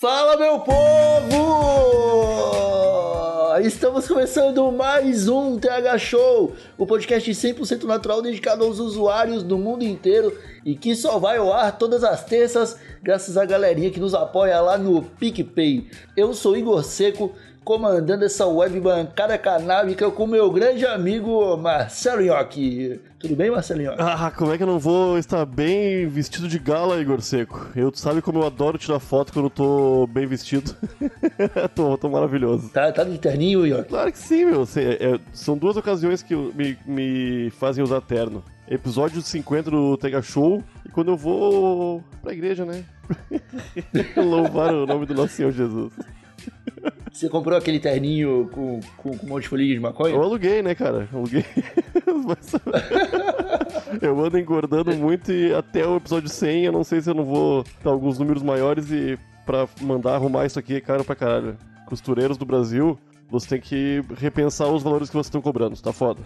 Fala, meu povo! Estamos começando mais um TH Show, o podcast 100% natural dedicado aos usuários do mundo inteiro e que só vai ao ar todas as terças, graças à galerinha que nos apoia lá no PicPay. Eu sou Igor Seco, comandando essa web bancada canábica com meu grande amigo Marcelo Nhoque. Tudo bem, Marcelo Nhoque? Ah, como é que eu não vou estar bem vestido de gala, Igor Seco? Eu, tu sabe como eu adoro tirar foto quando eu tô bem vestido. tô, tô maravilhoso. Tá, tá de terninho, Nhoque? Claro que sim, meu. É- são duas ocasiões que me, me fazem usar terno. Episódio 50 do Tega Show e quando eu vou pra igreja, né? Louvar o nome do nosso Senhor Jesus. Você comprou aquele terninho com, com, com um monte de folhinha de maconha? Eu aluguei, né, cara? Aluguei. Eu ando engordando muito e até o episódio 100 eu não sei se eu não vou dar alguns números maiores e pra mandar arrumar isso aqui é caro pra caralho. Costureiros do Brasil, você tem que repensar os valores que vocês estão cobrando, tá foda.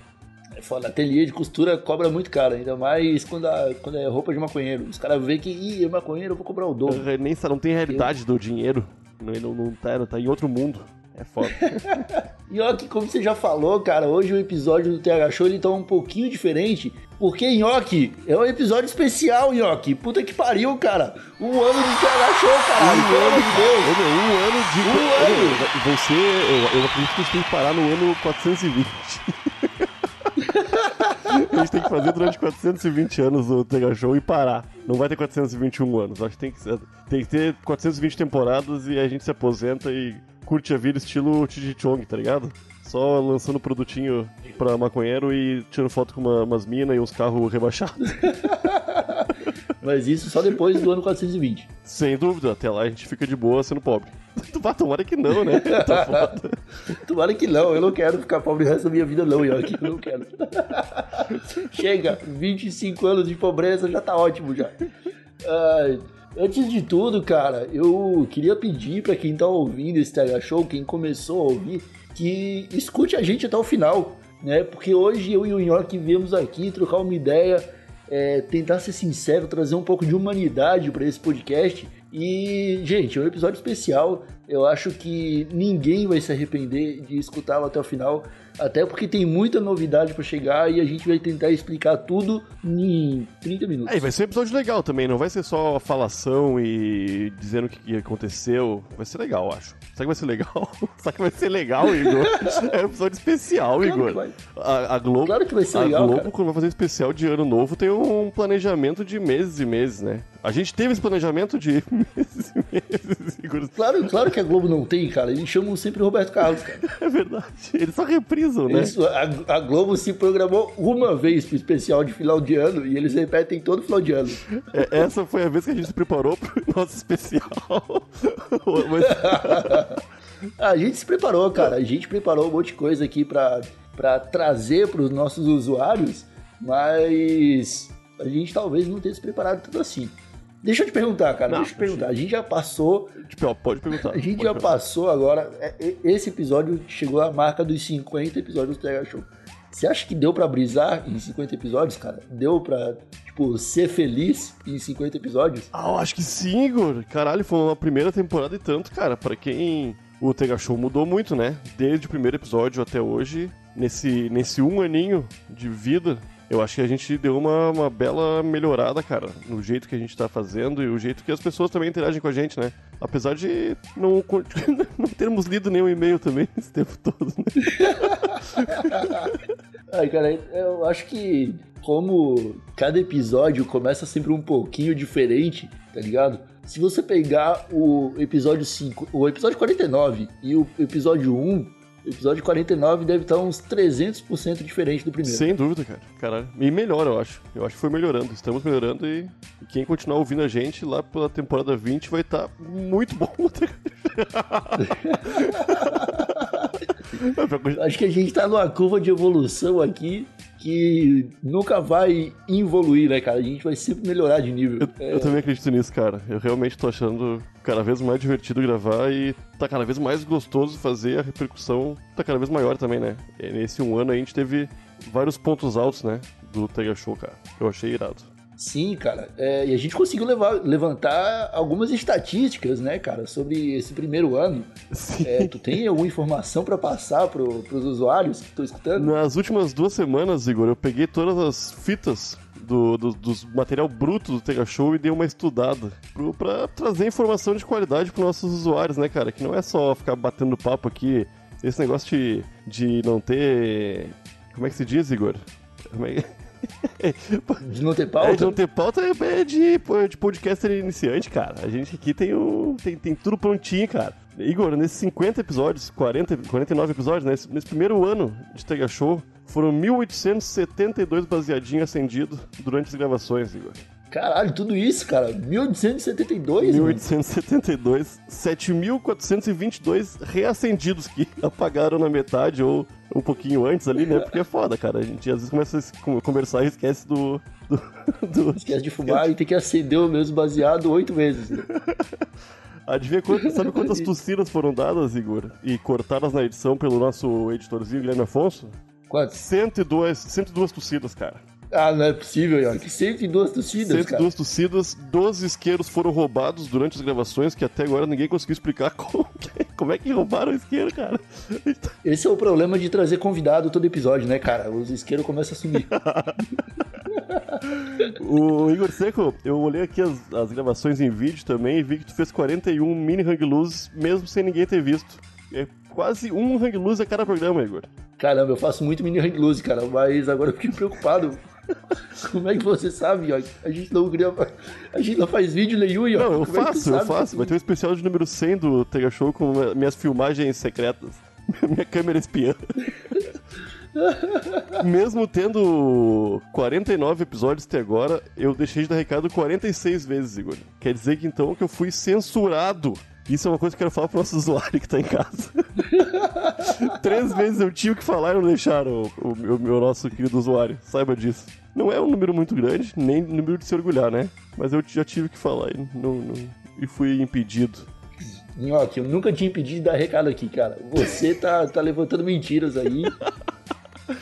É foda, ateliê de costura cobra muito caro, ainda mais quando, a- quando é roupa de maconheiro. Os caras veem que, ih, é maconheiro, eu vou cobrar o dobro. É, Nem, sa- não tem realidade do dinheiro. Não, não, não tá, tá em outro mundo. É foda. E Nhoque, como você já falou, cara, hoje o episódio do TH Show ele tá um pouquinho diferente, porque Nhoque é um episódio especial, Nhoque. Puta que pariu, cara. Um ano de TH Show, caralho, pelo amor de Deus. Um ano de. Um ano. Você, eu, eu acredito que a gente tem que parar no ano 420. a gente tem que fazer durante 420 anos o Tega Show e parar. Não vai ter 421 anos. Acho que tem que, tem que ter 420 temporadas e a gente se aposenta e curte a vida estilo Tiji Chong, tá ligado? Só lançando produtinho pra maconheiro e tirando foto com uma- umas minas e uns carros rebaixados. Mas isso só depois do ano 420. Sem dúvida, até lá a gente fica de boa sendo pobre. Tomara que não, né? Tá foda. Tomara que não, eu não quero ficar pobre o resto da minha vida, não, Nhoque. Eu não quero. Chega, 25 anos de pobreza já tá ótimo já. Ai, antes de tudo, cara, eu queria pedir pra quem tá ouvindo esse TH Show, quem começou a ouvir, que escute a gente até o final, né? Porque hoje eu e o Nhoque viemos aqui trocar uma ideia, é, tentar ser sincero, trazer um pouco de humanidade pra esse podcast. E, gente, é um episódio especial. Eu acho que ninguém vai se arrepender de escutá-lo até o final. Até porque tem muita novidade pra chegar e a gente vai tentar explicar tudo em 30 minutos. É, vai ser um episódio legal também, não vai ser só falação e dizendo o que aconteceu. Vai ser legal, eu acho. Será que vai ser legal? Será que vai ser legal, Igor? É um episódio especial, Claro Igor. A, a Globo, Claro que vai ser a legal, Globo, cara. quando vai fazer um especial de ano novo, tem um planejamento de meses e meses, né? A gente teve esse planejamento de meses e meses, Igor. Claro, claro que a Globo não tem, cara. Eles chamam sempre o Roberto Carlos, cara. É verdade. Eles só reprisam, né? Eles- a, a Globo se programou uma vez pro especial de final de ano e eles repetem todo final de ano. É, essa foi a vez que a gente se preparou pro nosso especial. Mas- A gente se preparou, cara. A gente preparou um monte de coisa aqui pra, pra trazer pros nossos usuários, mas a gente talvez não tenha se preparado tanto assim. Deixa eu te perguntar, cara. Não, deixa eu te perguntar. A gente já passou. Tipo, pode perguntar. A gente já perguntar. passou agora. é, é, Esse episódio chegou à marca dos 50 episódios do TH Show. Você acha que deu pra brisar em 50 episódios, cara? Deu pra, tipo, ser feliz em 50 episódios? Ah, eu acho que sim, Igor. Caralho, foi uma primeira temporada e tanto, cara. Pra quem. O Tega Show mudou muito, né? Desde o primeiro episódio até hoje. Nesse, nesse um aninho de vida, eu acho que a gente deu uma, uma bela melhorada, cara. No jeito que a gente tá fazendo e o jeito que as pessoas também interagem com a gente, né? Apesar de não, não termos lido nenhum e-mail também esse tempo todo, né? Ai, cara, eu acho que como cada episódio começa sempre um pouquinho diferente, tá ligado? Se você pegar o episódio 5, o episódio 49 e o episódio 1, O episódio 49 deve estar uns 300% diferente do primeiro. Sem dúvida, cara. Caralho. E melhora, eu acho. Eu acho que foi melhorando. Estamos melhorando e quem continuar ouvindo a gente lá pela temporada 20 vai estar muito bom. Acho que a gente tá numa curva de evolução aqui que nunca vai evoluir, né, cara? A gente vai sempre melhorar de nível. Eu, eu também acredito nisso, cara. Eu realmente tô achando cada vez mais divertido gravar e tá cada vez mais gostoso fazer. A repercussão tá cada vez maior também, né? E nesse um ano a gente teve vários pontos altos, né? Do Tega Show, cara. Eu achei irado. Sim, cara. É, e a gente conseguiu levar- levantar algumas estatísticas, né, cara, sobre esse primeiro ano. Sim. É, tu tem alguma informação pra passar pro, pros usuários que estão escutando? Nas últimas duas semanas, Igor, eu peguei todas as fitas do, do, dos material bruto do Tega Show e dei uma estudada pro, pra trazer informação de qualidade pros nossos usuários, né, cara? Que não é só ficar batendo papo aqui. Esse negócio de, de não ter. Como é que se diz, Igor? Como é... De não ter É, pauta? de não ter pauta é de, de podcaster iniciante, cara. A gente aqui tem, o, tem, tem tudo prontinho, cara. Igor, nesses 50 episódios, 40, 49 episódios, né, nesse, nesse primeiro ano de Tega Show, foram 1.872 baseadinhos acendidos durante as gravações, Igor. Caralho, tudo isso, cara. 1872, mano. 1872, 7.422 reacendidos que apagaram na metade ou um pouquinho antes ali, né? Porque é foda, cara. A gente às vezes começa a conversar e esquece do. do, do- Esquece de fumar e tem que acender o mesmo baseado oito vezes. né? Adivinha quanto, sabe quantas tossidas foram dadas, Igor? E cortadas na edição pelo nosso editorzinho Guilherme Afonso? Quantos? 102, 102 tossidas, cara. Ah, não é possível, York. 102 tossidas, cara. 102 tossidas, 12 isqueiros foram roubados durante as gravações, que até agora ninguém conseguiu explicar como, como é que roubaram o isqueiro, cara. Esse é o problema de trazer convidado todo episódio, né, cara? Os isqueiros começam a sumir. O Igor Seco, eu olhei aqui as, as gravações em vídeo também e vi que tu fez 41 mini hang loose, mesmo sem ninguém ter visto. É quase um hang loose a cada programa, Igor. Caramba, eu faço muito mini hang loose, cara, mas agora eu fiquei preocupado. Como é que você sabe, York? A gente não cria... A gente não faz vídeo nenhum, York. Não, eu Como é faço, eu sabe faço. Vai ter um especial de número 100 do Tega Show com minha- minhas filmagens secretas. Minha câmera espiã. Mesmo tendo 49 episódios até agora, eu deixei de dar recado 46 vezes, Igor. Quer dizer que então que eu fui censurado. Isso é uma coisa que eu quero falar pro nosso usuário que tá em casa. Três vezes eu tive que falar e não deixaram o, o meu, meu nosso querido usuário. Saiba disso. Não é um número muito grande, nem número de se orgulhar, né? Mas eu já tive que falar e, não, não- e fui impedido. Nhoque, eu nunca tinha impedido de dar recado aqui, cara. Você tá, tá levantando mentiras aí.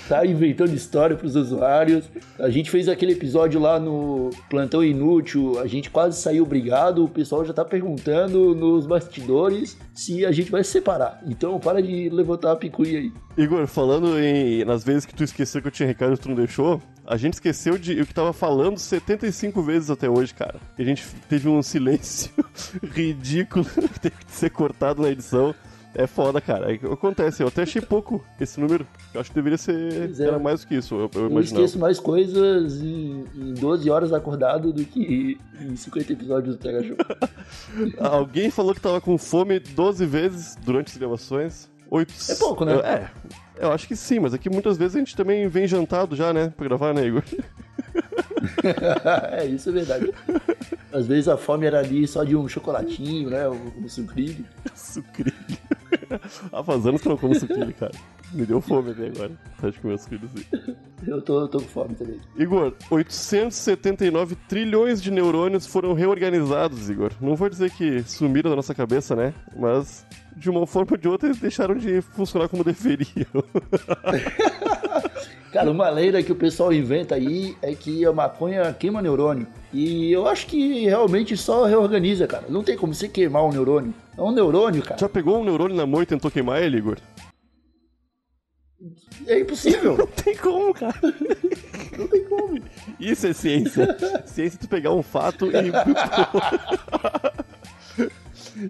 Tá inventando história pros usuários. A gente fez aquele episódio lá no Plantão Inútil, a gente quase saiu brigado. O pessoal já tá perguntando nos bastidores se a gente vai se separar. Então para de levantar a picuinha aí. Igor, falando em, nas vezes que tu esqueceu que eu tinha recado e tu não deixou, a gente esqueceu de eu que tava falando 75 vezes até hoje, cara. E a gente teve um silêncio ridículo que teve que ser cortado na edição. É foda, cara. É Acontece, eu até achei pouco esse número. Eu acho que deveria ser. É. Era mais do que isso, eu, eu Eu esqueço mais coisas em, em 12 horas acordado do que em 50 episódios do Tega Show. Alguém falou que tava com fome 12 vezes durante as gravações. Oito... É pouco, né? É. Eu acho que sim, mas aqui muitas vezes a gente também vem jantado já, né? Pra gravar, né, Igor? é, isso é verdade. Às vezes a fome era ali só de um chocolatinho, né? Um, um sucrilho. Sucrilho. Há faz anos que eu não como sucrilho, cara. Me deu fome até agora. Tá de comer sucrilho sim. Eu tô, eu tô com fome também. Igor, 879 trilhões de neurônios foram reorganizados, Igor. Não vou dizer que sumiram da nossa cabeça, né? Mas de uma forma ou de outra eles deixaram de funcionar como deveriam. Cara, uma lenda que o pessoal inventa aí é que a maconha queima neurônio. E eu acho que realmente só reorganiza, cara. Não tem como você queimar um neurônio. É um neurônio, cara. Já pegou um neurônio na mão e tentou queimar ele, Igor? É impossível. Não tem como, cara. Não tem como. Isso é ciência. ciência é tu pegar um fato e.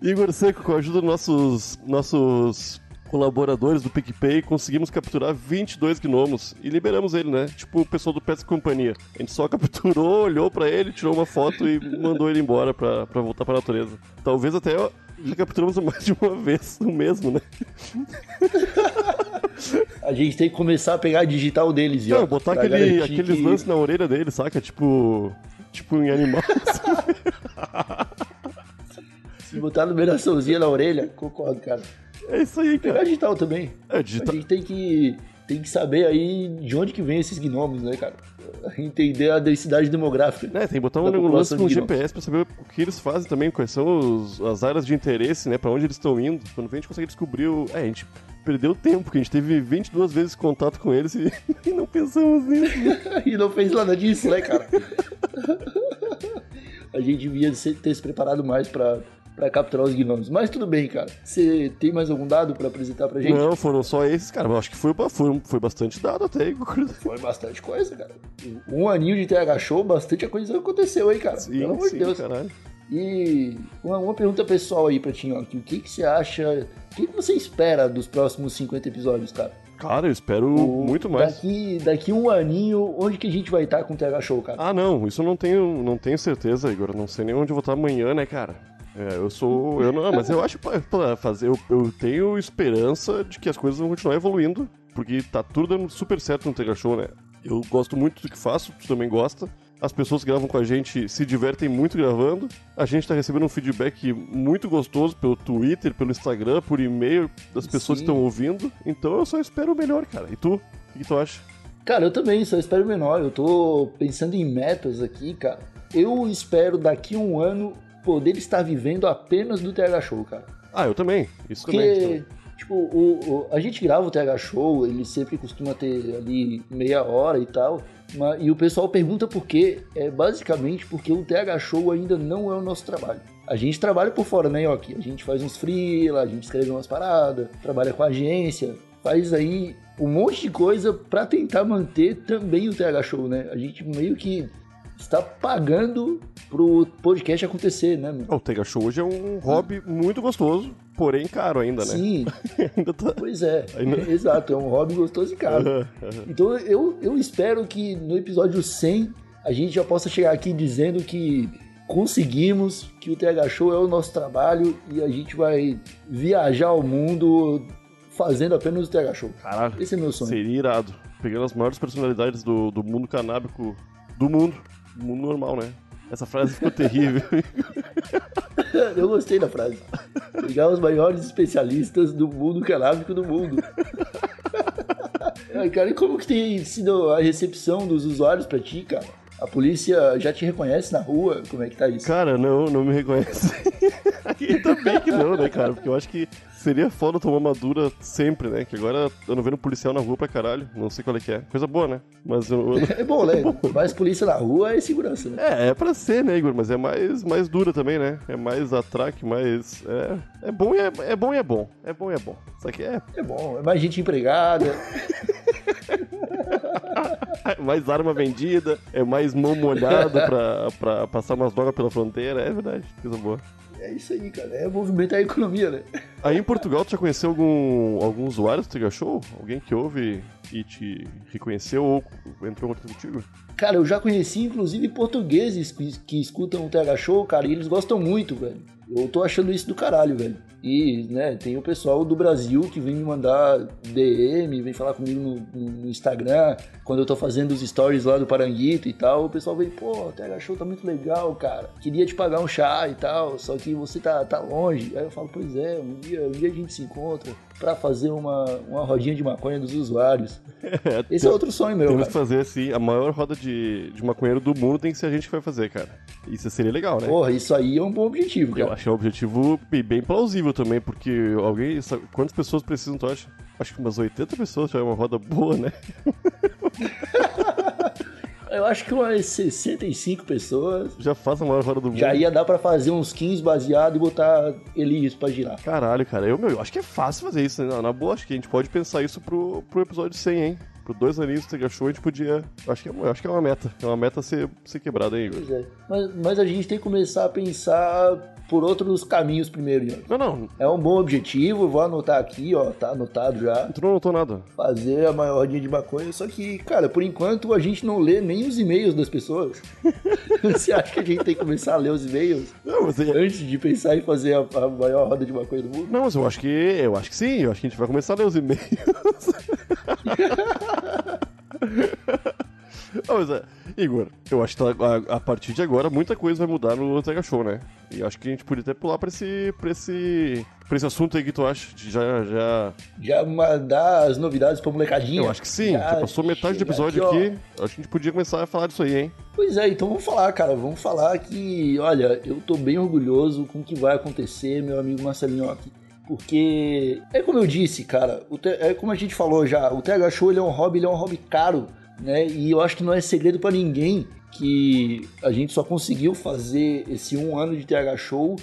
Igor Seco, com a ajuda dos nossos, nossos colaboradores do PicPay, conseguimos capturar 22 gnomos e liberamos ele, né? Tipo o pessoal do Pets Companhia. A gente só capturou, olhou pra ele, tirou uma foto e mandou ele embora pra, pra voltar pra natureza. Talvez até já capturamos mais de uma vez o mesmo, né? A gente tem que começar a pegar a digital deles, Não, ó, botar aquele, aqueles que- lances na orelha dele, saca? Tipo. Tipo em animal. Se botar numeraçãozinha na orelha, concordo, cara. é isso aí, Pegar cara. digital também. É, A digital. gente tem que, tem que saber aí de onde que vem esses gnomos, né, cara? Entender a densidade demográfica. É, tem que botar um lance população com. GPS pra saber o que eles fazem também, quais são os- as áreas de interesse, né? Pra onde eles estão indo. Quando vem, a gente consegue descobrir o. É, a gente perdeu tempo, porque a gente teve 22 vezes contato com eles e, e não pensamos nisso. e não fez nada disso, né, cara? a gente devia ter se preparado mais pra, pra capturar os gnomos. Mas tudo bem, cara. Você tem mais algum dado pra apresentar pra gente? Não, foram só esses, cara. Mas acho que foi, foi, foi bastante dado até. Foi bastante coisa, cara. Um aninho de TH Show, bastante coisa aconteceu aí, cara. Sim, Pelo amor de Deus. caralho. E uma, uma pergunta pessoal aí pra ti, ó. O que, que você acha. O que, que você espera dos próximos 50 episódios, cara? Cara, eu espero muito mais. Daqui, daqui um aninho, onde que a gente vai estar com o TH Show, cara? Ah, não, isso eu não tenho, não tenho certeza, Igor. Eu Não sei nem onde eu vou estar amanhã, né, cara? É, eu sou. Eu não, mas eu acho pra fazer. Eu, eu tenho esperança de que as coisas vão continuar evoluindo, porque tá tudo dando super certo no Tega Show, né? Eu gosto muito do que faço, tu também gosta. As pessoas que gravam com a gente se divertem muito gravando. A gente tá recebendo um feedback muito gostoso pelo Twitter, pelo Instagram, por e-mail das pessoas Sim. que estão ouvindo. Então eu só espero o melhor, cara. E tu? O que, tu acha? Cara, eu também, só espero menor. Eu tô pensando em metas aqui, cara. Eu espero daqui a um ano poder estar vivendo apenas do TH Show, cara. Ah, eu também. Isso também. isso Porque, também. tipo, o, o- a gente grava o TH Show, ele sempre costuma ter ali meia hora e tal. ma- e o pessoal pergunta por quê. É basicamente porque o TH Show ainda não é o nosso trabalho. A gente trabalha por fora, né, Yoki? A gente faz uns freela, a gente escreve umas paradas, trabalha com agência, faz aí um monte de coisa pra tentar manter também o TH Show, né? A gente meio que está pagando pro podcast acontecer, né, meu? O Tega Show hoje é um hobby muito gostoso, porém caro ainda, né? Sim, ainda tá. Pois é, Ainda- exato, é um hobby gostoso e caro. Então eu, eu espero que no episódio 100 a gente já possa chegar aqui dizendo que conseguimos, que o TH Show é o nosso trabalho e a gente vai viajar o mundo fazendo apenas o TH Show. Caralho, Esse é meu sonho. seria irado. Pegando as maiores personalidades do, do mundo canábico do mundo. Do mundo normal, né? Essa frase ficou terrível. Eu gostei da frase. Pegar os maiores especialistas do mundo canábico do mundo. Cara, e como que tem sido a recepção dos usuários pra ti, cara? A polícia já te reconhece na rua? Como é que tá isso? Cara, não, não me reconhece. Ainda bem que não, né, cara? Porque eu acho que seria foda tomar uma dura sempre, né? Que agora eu não vendo policial na rua pra caralho. Não sei qual é que é. Coisa boa, né? Mas eu, eu- É bom, né? Mais polícia na rua é segurança, né? É, é pra ser, né, Igor? Mas é mais, mais dura também, né? É mais atraque, mais. É, é bom e é, é bom e é bom. É bom e é bom. Só que é É bom, é mais gente empregada. mais arma vendida, é mais mão molhada pra, pra passar umas drogas pela fronteira. É verdade, coisa boa. É isso aí, cara. É movimentar a economia, né? Aí em Portugal, tu já conheceu algum, algum usuário do Tega Show? Alguém que ouve e te reconheceu ou entrou em contato contigo? Cara, eu já conheci, inclusive, portugueses que, que escutam o TH Show, cara, e eles gostam muito, velho. Eu tô achando isso do caralho, velho. E, né, tem o pessoal do Brasil que vem me mandar DM, vem falar comigo no, no- Instagram, quando eu tô fazendo os stories lá do Paranguito e tal. O pessoal vem, pô, o TH Show tá muito legal, cara. Queria te pagar um chá e tal, só que você tá, tá longe. Aí eu falo, pois é, um dia, um dia a gente se encontra pra fazer uma, uma rodinha de maconha dos usuários. Esse é outro sonho meu, Temos que fazer assim, a maior roda de, de maconheiro do mundo tem que ser a gente que vai fazer, cara. Isso seria legal, né? Porra, isso aí é um bom objetivo, Eu cara. acho que é um objetivo bem bem plausível também, porque alguém. sabe- quantas pessoas precisam, tu acha? Acho que umas 80 pessoas já é uma roda boa, né? Eu acho que umas 65 pessoas Já faz a maior roda do mundo. já ia dar pra fazer uns 15 baseados e botar Elias pra girar. Caralho, cara. Eu, meu, eu acho que é fácil fazer isso, né? Na, boa, acho que a gente pode pensar isso pro, pro episódio 100, hein? Por dois aninhos do Tega Show a gente podia. Acho que, é, acho que é uma meta. É uma meta ser, ser quebrada aí, Igor. Pois é. Mas, mas a gente tem que começar a pensar por outros caminhos primeiro. Não, não. É um bom objetivo, vou anotar aqui, ó, tá anotado já. Tu não notou nada. Fazer a maior rodinha de maconha, só que, cara, por enquanto a gente não lê nem os e-mails das pessoas. Você acha que a gente tem que começar a ler os e-mails Não, mas, é- antes de pensar em fazer a, a maior roda de maconha do mundo? não, mas eu acho que. Eu acho que sim. Eu acho que a gente vai começar a ler os e-mails. Mas é, Igor, eu acho que tá- a, a partir de agora muita coisa vai mudar no Tega Show, né? E acho que a gente podia até pular pra esse, pra esse, pra esse assunto aí que tu acha. De Já, já... Já mandar as novidades pra molecadinha? Eu acho que sim. Já, passou metade do episódio aqui, aqui. Acho que a gente podia começar a falar disso aí, hein? Pois é, então vamos falar, cara. Vamos falar que, olha, eu tô bem orgulhoso com o que vai acontecer, meu amigo Marcelinho aqui. Porque é como eu disse, cara, é como a gente falou já, o TH Show ele é um hobby, ele é um hobby caro, né? E eu acho que não é segredo pra ninguém que a gente só conseguiu fazer esse um ano de TH Show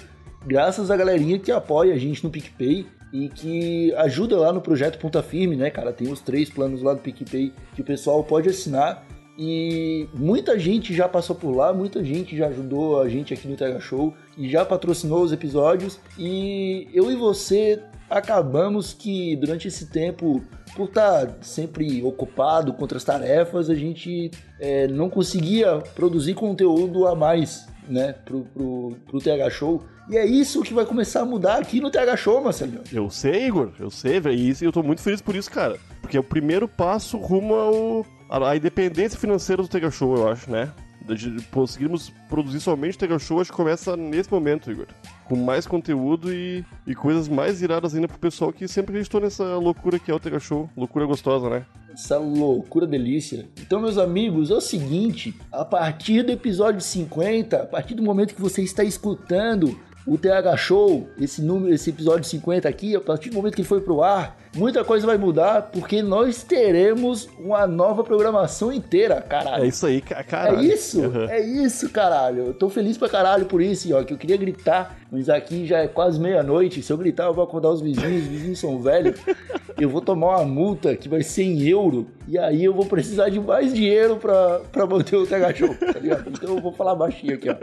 graças à galerinha que apoia a gente no PicPay e que ajuda lá no projeto Ponta Firme, né, cara? Tem os três planos lá do PicPay que o pessoal pode assinar. E muita gente já passou por lá, muita gente já ajudou a gente aqui no TH Show e já patrocinou os episódios. E eu e você acabamos que durante esse tempo, por estar sempre ocupado com outras tarefas, a gente é, não conseguia produzir conteúdo a mais, né, pro, pro, pro TH Show. E é isso que vai começar a mudar aqui no TH Show, Marcelinho. Eu sei, Igor, eu sei, velho. E eu tô muito feliz por isso, cara. Porque é o primeiro passo rumo ao, à independência financeira do Tega Show, eu acho, né? De conseguirmos produzir somente o Show, acho que começa nesse momento, Igor. Com mais conteúdo e, e coisas mais iradas ainda pro pessoal que sempre acreditou nessa loucura que é o Tega Show. Loucura gostosa, né? Essa loucura delícia. Então, meus amigos, é o seguinte: a partir do episódio 50, a partir do momento que você está escutando o TH Show, esse número, esse episódio 50 aqui, a partir do momento que ele foi pro ar, muita coisa vai mudar, porque nós teremos uma nova programação inteira, caralho. É isso aí, ca- caralho. É isso, Aham. é isso, caralho. Eu tô feliz pra caralho por isso, ó, que eu queria gritar, mas aqui já é quase meia-noite. Se eu gritar, eu vou acordar os vizinhos, os vizinhos são velhos. Eu vou tomar uma multa que vai ser em euro, e aí eu vou precisar de mais dinheiro pra, pra manter o TH Show, tá ligado? Então eu vou falar baixinho aqui, ó.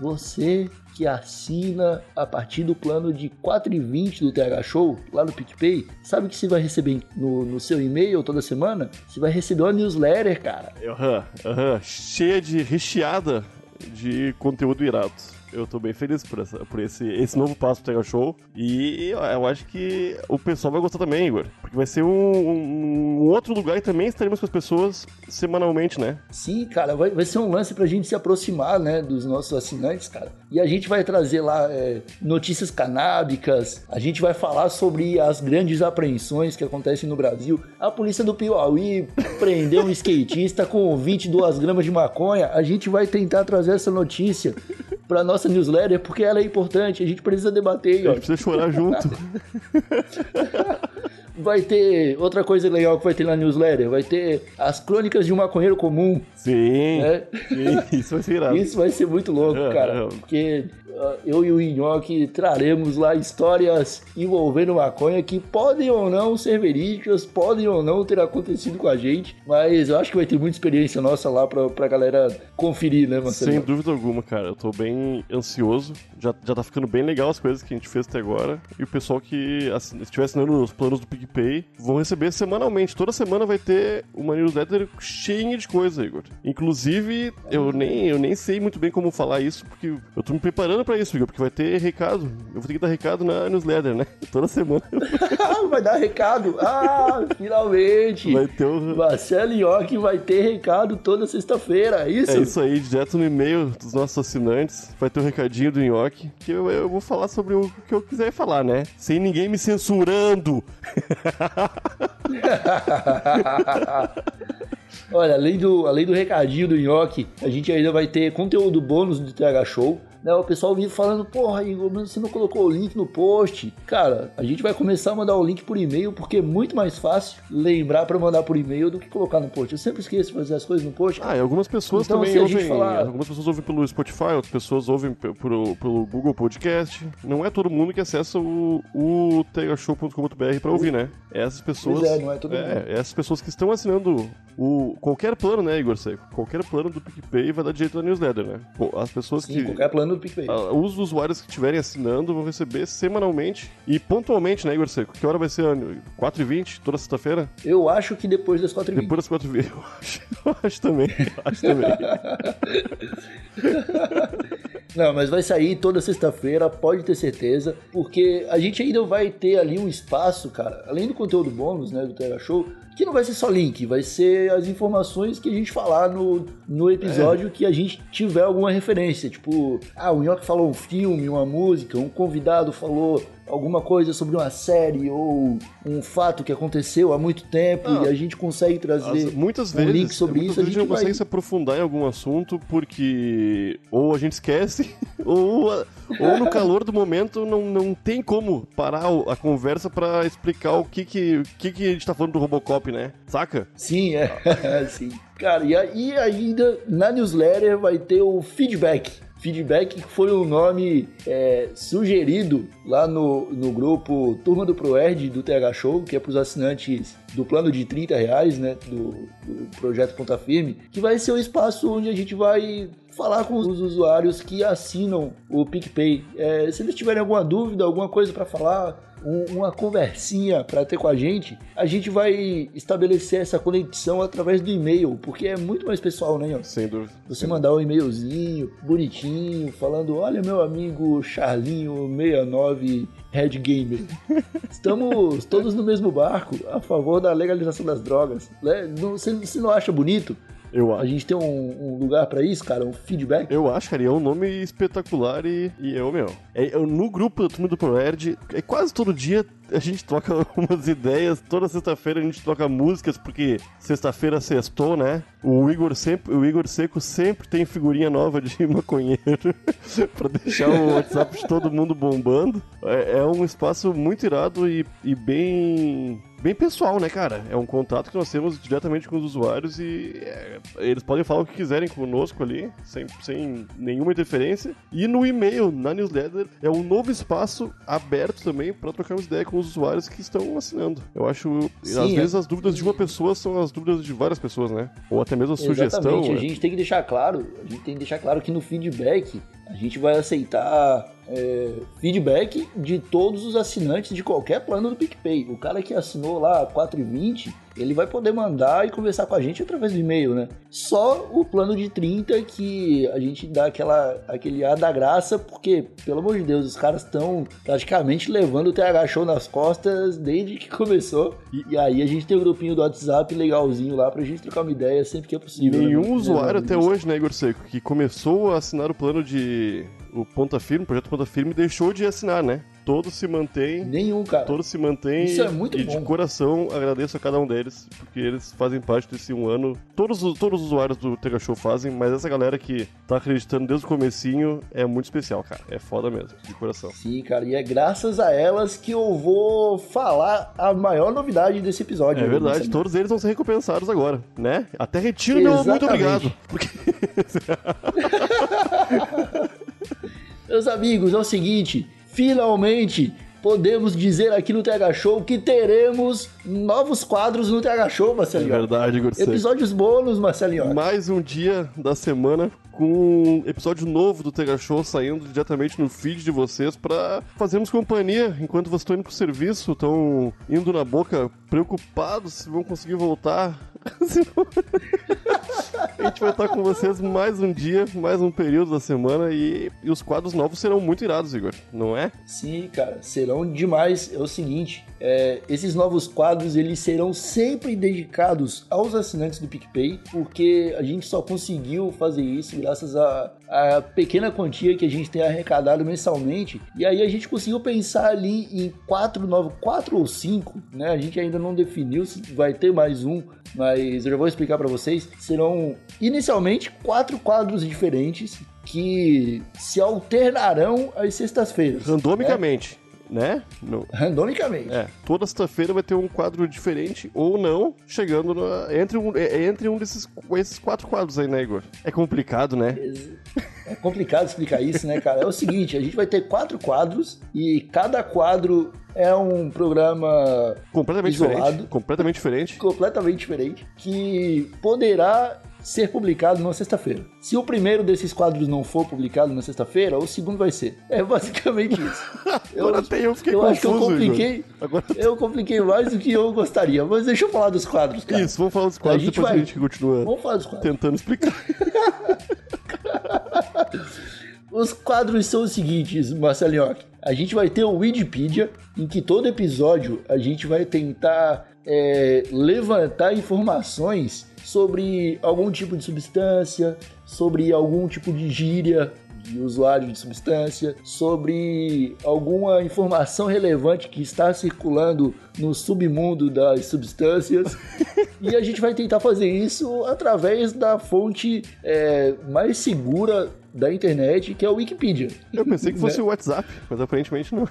Você que assina a partir do plano de 4,20 do TH Show, lá no PicPay, sabe que você vai receber no, no seu e-mail toda semana? Você vai receber uma newsletter, cara. Aham, aham. Cheia de recheada de conteúdo irado. Eu tô bem feliz por, essa, por esse, esse novo passo pro Tega Show. E eu acho que o pessoal vai gostar também, Igor. Porque vai ser um, um- um outro lugar e também estaremos com as pessoas semanalmente, né? Sim, cara, vai, vai ser um lance pra gente se aproximar, né, dos nossos assinantes, cara. E a gente vai trazer lá é, notícias canábicas, a gente vai falar sobre as grandes apreensões que acontecem no Brasil. A polícia do Piauí prendeu um skatista com 22 gramas de maconha. A gente vai tentar trazer essa notícia pra nossa newsletter, porque ela é importante, a gente precisa debater, A ó. gente precisa chorar junto. Vai ter outra coisa legal que vai ter na newsletter, vai ter as crônicas de um maconheiro comum, Sim, né? sim, isso vai ser irado. Isso vai ser muito louco, É, cara. é. Porque eu e o Inhoque traremos lá histórias envolvendo maconha que podem ou não ser verídicas, podem ou não ter acontecido com a gente. Mas eu acho que vai ter muita experiência nossa lá pra, pra galera conferir, né, Marcelo? Sem dúvida alguma, cara. Eu tô bem ansioso. Já, já tá ficando bem legal as coisas que a gente fez até agora. E o pessoal que assin- estiver assinando os planos do PicPay vão receber semanalmente. Toda semana vai ter uma newsletter cheia de coisa, Igor. Inclusive, eu nem, eu nem sei muito bem como falar isso, porque eu tô me preparando pra isso, Igor, porque vai ter recado. Eu vou ter que dar recado na newsletter, né? Toda semana vai dar recado. Ah, finalmente! vai ter o. Marcelo Inhoque vai ter recado toda sexta-feira, é isso? É isso aí, direto no e-mail dos nossos assinantes. Vai ter o recadinho do Nhoque, que eu, eu vou falar sobre o que eu quiser falar, né? Sem ninguém me censurando. Olha, além do, além do recadinho do Nhoque, a gente ainda vai ter conteúdo bônus do TH Show. Né, o pessoal vive falando, porra, Igor, mas você não colocou o link no post. Cara, a gente vai começar a mandar o link por e-mail porque é muito mais fácil lembrar para mandar por e-mail do que colocar no post. Eu sempre esqueço de fazer as coisas no post. Ah, e algumas pessoas Então, também ouvem. falar- Algumas pessoas ouvem pelo Spotify, outras pessoas ouvem pe- pelo, pelo Google Podcast. Não é todo mundo que acessa o, o tegashow.com.br pra ouvir, né? Essas pessoas. Pois é, não é todo é, essas pessoas que estão assinando o qualquer plano, né, Igor Seco? Qualquer plano do PicPay vai dar direito na newsletter, né? As pessoas Sim, que. qualquer plano do PicPay. Ah, Os usuários que estiverem assinando vão receber semanalmente e pontualmente, né, Igor Seco? Que hora vai ser? 4h20, toda sexta-feira? Eu acho que depois das 4 h Depois das 4h20. Eu acho, eu acho também. Eu acho também. Não, mas vai sair toda sexta-feira, pode ter certeza, porque a gente ainda vai ter ali um espaço, cara, além do conteúdo bônus, né, do Terra Show, que não vai ser só link, vai ser as informações que a gente falar no, no episódio que a gente tiver alguma referência, tipo, ah, o Nhoque falou um filme, uma música, um convidado falou alguma coisa sobre uma série ou um fato que aconteceu há muito tempo Ah, e a gente consegue trazer As- muitas um vezes, link sobre isso, a vezes gente não consegue vai... se aprofundar em algum assunto porque ou a gente esquece ou, a- ou no calor do momento não, não tem como parar a conversa pra explicar o que que, o que que a gente tá falando do Robocop, né? Saca? Sim, é. Sim. Cara, e aí ainda na newsletter vai ter o feedback. Feedback que foi um nome é, sugerido lá no, no grupo Turma do ProErd do TH Show, que é para os assinantes do plano de 30 reais, né, do, do projeto Ponta Firme, que vai ser o espaço onde a gente vai falar com os usuários que assinam o PicPay. É, se eles tiverem alguma dúvida, alguma coisa para falar, um- uma conversinha para ter com a gente, a gente vai estabelecer essa conexão através do e-mail, porque é muito mais pessoal, né? Ian? Sem dúvida. Você mandar um e-mailzinho bonitinho, falando: Olha, meu amigo Charlinho69 Red Gamer, estamos todos no mesmo barco a favor da legalização das drogas. né? Você não acha bonito? Eu A acho. gente tem um, um lugar pra isso, cara, um feedback. Eu acho, cara, e é um nome espetacular e, e eu, meu. É, eu- no grupo do Turma do ProErd, é quase todo dia a gente troca umas ideias. Toda sexta-feira a gente troca músicas, porque sexta-feira sextou, né? O Igor, sempre, o Igor Seco sempre tem figurinha nova de maconheiro pra deixar o WhatsApp de todo mundo bombando. É, é um espaço muito irado e, e bem bem pessoal, né, cara? É um contato que nós temos diretamente com os usuários e é, eles podem falar o que quiserem conosco ali, sem, sem nenhuma interferência. E no e-mail, na newsletter, é um novo espaço aberto também para trocarmos ideia com os usuários que estão assinando. Eu acho, Sim, às é. vezes as dúvidas de uma pessoa são as dúvidas de várias pessoas, né? Ou até mesmo sugestão. Exatamente, a né? gente tem que deixar claro, a gente tem que deixar claro que no feedback a gente vai aceitar é, feedback de todos os assinantes de qualquer plano do PicPay. O cara que assinou lá 4,20, ele vai poder mandar e conversar com a gente através do e-mail, né? Só o plano de 30 que a gente dá aquela, aquele ar da graça, porque, pelo amor de Deus, os caras estão praticamente levando o TH Show nas costas desde que começou. E, aí a gente tem o grupinho do WhatsApp legalzinho lá pra gente trocar uma ideia sempre que é E possível. né? nenhum usuário Né, até hoje, né, Igor Seco, que começou a assinar o plano de. O Ponta Firme, o projeto Ponta Firme, deixou de assinar, né? Todos se mantêm. Nenhum, cara. Todos se mantêm. Isso é muito e de bom. coração agradeço a cada um deles, porque eles fazem parte desse um ano. Todos, os- todos os usuários do Tega Show fazem, mas essa galera que tá acreditando desde o comecinho é muito especial, cara. É foda mesmo, de coração. Sim, cara, e é graças a elas que eu vou falar a maior novidade desse episódio. É né, verdade, todos eles vão ser recompensados agora, né? Até retiro meu muito Exatamente. obrigado. Porque Meus amigos, é o seguinte, finalmente podemos dizer aqui no TH Show que teremos novos quadros no TH Show, é Marcelinho. verdade, Igor Seco. Episódios bônus, Marcelinho. Mais um dia da semana com um episódio novo do Tega Show saindo diretamente no feed de vocês pra fazermos companhia enquanto vocês estão indo pro serviço, estão indo na boca preocupados se vão conseguir voltar. A gente vai estar com vocês mais um dia, mais um período da semana e, e os quadros novos serão muito irados, Igor, não é? Sim, cara, serão demais. É o seguinte, é, esses novos quadros eles serão sempre dedicados aos assinantes do PicPay, porque a gente só conseguiu fazer isso graças a, a pequena quantia que a gente tem arrecadado mensalmente. E aí a gente conseguiu pensar ali em quatro novos, quatro ou cinco, né? A gente ainda não definiu se vai ter mais um, mas eu já vou explicar para vocês. Serão inicialmente quatro quadros diferentes que se alternarão às sextas-feiras. Randomicamente né? No... Randomicamente. É, toda sexta-feira vai ter um quadro diferente ou não, chegando no... entre, um, é, entre um desses esses quatro quadros aí, né, Igor? É complicado, né? É complicado explicar isso, né, cara? É o seguinte, a gente vai ter quatro quadros e cada quadro é um programa completamente isolado, diferente, completamente diferente, completamente diferente, que poderá ser publicado na sexta-feira. Se o primeiro desses quadros não for publicado na sexta-feira, o segundo vai ser. É basicamente isso. eu, Agora até eu fiquei eu confuso, acho que eu compliquei. Agora... Eu compliquei mais do que eu gostaria. Mas deixa eu falar dos quadros, cara. Isso, vamos falar dos quadros, a depois vai... a gente continua vamos falar dos quadros. tentando explicar. Os quadros são os seguintes, Marcelinho. A gente vai ter o Wikipedia, em que todo episódio a gente vai tentar é, levantar informações sobre algum tipo de substância, sobre algum tipo de gíria de usuário de substância, sobre alguma informação relevante que está circulando no submundo das substâncias. e a gente vai tentar fazer isso através da fonte é, mais segura da internet, que é o Wikipedia. Eu pensei que fosse né? o WhatsApp, mas aparentemente não.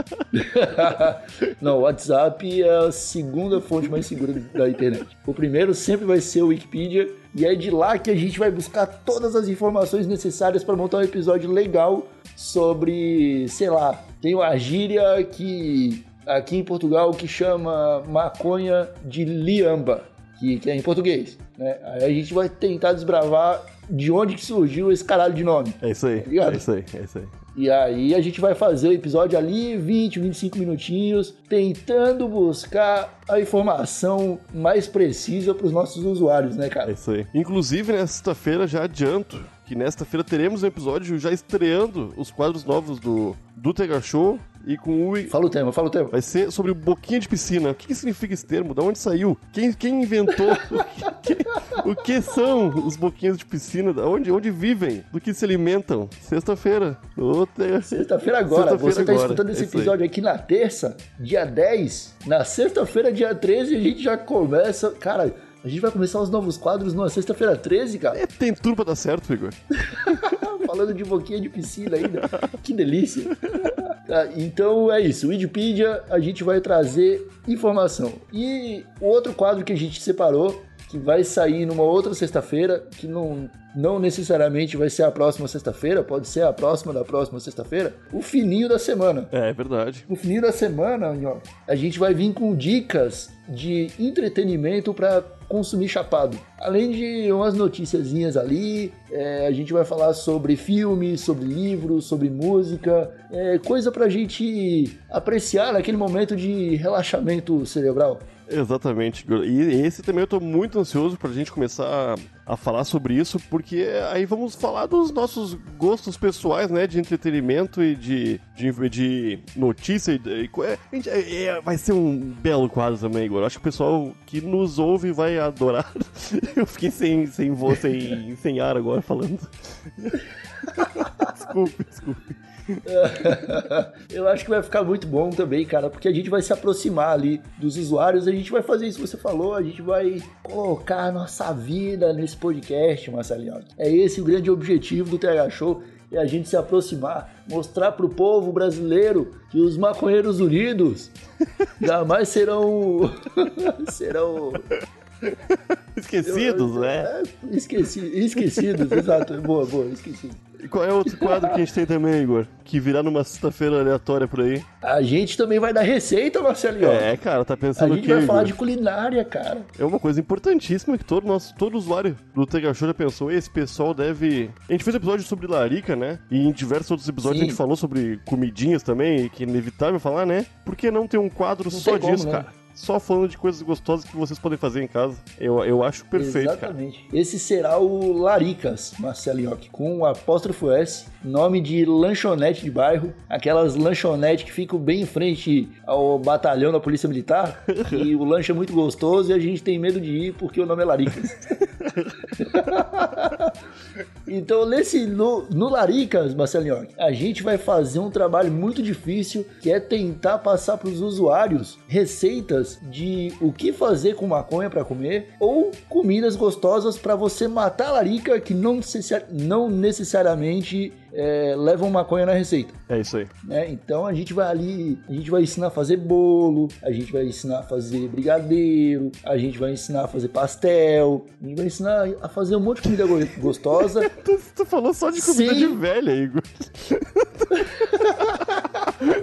não, o WhatsApp é a segunda fonte mais segura da internet. O primeiro sempre vai ser o Wikipedia, e é de lá que a gente vai buscar todas as informações necessárias para montar um episódio legal sobre, sei lá, tem uma gíria que aqui em Portugal que chama maconha de liamba, que, que é em português. Né? Aí a gente vai tentar desbravar de onde que surgiu esse caralho de nome. É isso aí. Tá é isso aí, é isso aí. E aí a gente vai fazer o episódio ali, 20, 25 minutinhos, tentando buscar a informação mais precisa para os nossos usuários, né, cara? É isso aí. Inclusive, nesta sexta-feira já adianto que nesta feira teremos um episódio já estreando os quadros novos do, do Tega Show e com o. Fala o tema, fala o tema. Vai ser sobre boquinha de piscina. O que, que significa esse termo? Da onde saiu? Quem, quem inventou? o, que, o que são os boquinhos de piscina? Da onde, onde vivem? Do que se alimentam? Sexta-feira. Outra... Sexta-feira agora. Sexta Você está escutando esse episódio aqui na terça, dia 10. Na sexta-feira, dia 13, a gente já começa. Cara. A gente vai começar os novos quadros na sexta-feira 13, cara. É, tem tudo pra dar certo, Igor. Falando de boquinha de piscina ainda. que delícia. Tá, então é isso. Wikipedia a gente vai trazer informação. E o outro quadro que a gente separou, que vai sair numa outra sexta-feira, que não, não necessariamente vai ser a próxima sexta-feira, pode ser a próxima da próxima sexta-feira, o fininho da semana. É, é verdade. O fininho da semana, a gente vai vir com dicas de entretenimento para consumir chapado. Além de umas noticiazinhas ali, é, a gente vai falar sobre filmes, sobre livros, sobre música, é, coisa pra gente apreciar naquele momento de relaxamento cerebral. Exatamente. E esse também eu tô muito ansioso pra gente começar a, falar sobre isso, porque aí vamos falar dos nossos gostos pessoais, né? De entretenimento e de, de, de notícia. E, e, é, é, vai ser um belo quadro também, Igor. Acho que o pessoal que nos ouve vai adorar. Eu fiquei sem, sem voz, sem, sem ar agora falando. desculpe, desculpe. eu acho que vai ficar muito bom também, cara, porque a gente vai se aproximar ali dos usuários, a gente vai fazer isso que você falou, a gente vai colocar a nossa vida nesse podcast, Marcelinho. É esse o grande objetivo do TH Show, é a gente se aproximar, mostrar pro povo brasileiro que os maconheiros unidos jamais serão serão Esquecidos, eu, né? É, esqueci, esquecidos, exato. Boa, boa, esquecidos. E qual é outro quadro que a gente tem também, Igor? Que virá numa sexta-feira aleatória por aí. A gente também vai dar receita, Marcelinho. É, cara, tá pensando A gente vai falar Igor? de culinária, cara. É uma coisa importantíssima que todo nosso, todo usuário do Tega Show já pensou. Esse pessoal deve. A gente fez episódio sobre larica, né? E em diversos outros episódios Sim. a gente falou sobre comidinhas também, que é inevitável falar, né? Por que não ter um quadro não só disso, como, né? cara? Só falando de coisas gostosas que vocês podem fazer em casa. Eu, eu acho perfeito, Exatamente. Cara. Esse será o Laricas, Marcelinho, com o apóstrofo S, nome de lanchonete de bairro, aquelas lanchonetes que ficam bem em frente ao batalhão da Polícia Militar, e o lanche é muito gostoso e a gente tem medo de ir porque o nome é Laricas. Então, nesse no, no Laricas, Marcelinho, a gente vai fazer um trabalho muito difícil, que é tentar passar para os usuários receitas de o que fazer com maconha para comer ou comidas gostosas para você matar a larica que não, não necessariamente é, levam maconha na receita. É isso aí. Né? Então a gente vai ali, a gente vai ensinar a fazer bolo, a gente vai ensinar a fazer brigadeiro, a gente vai ensinar a fazer pastel, a gente vai ensinar a fazer um monte de comida go- gostosa. Tu, tu falou só de comida Sim. de velha, Igor.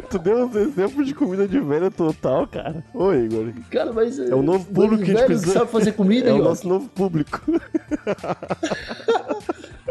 tu deu uns exemplos de comida de velha total, cara. Ô, Igor. Cara, mas É o novo público que a gente precisa. que sabe fazer comida, É o Ioki. nosso novo público.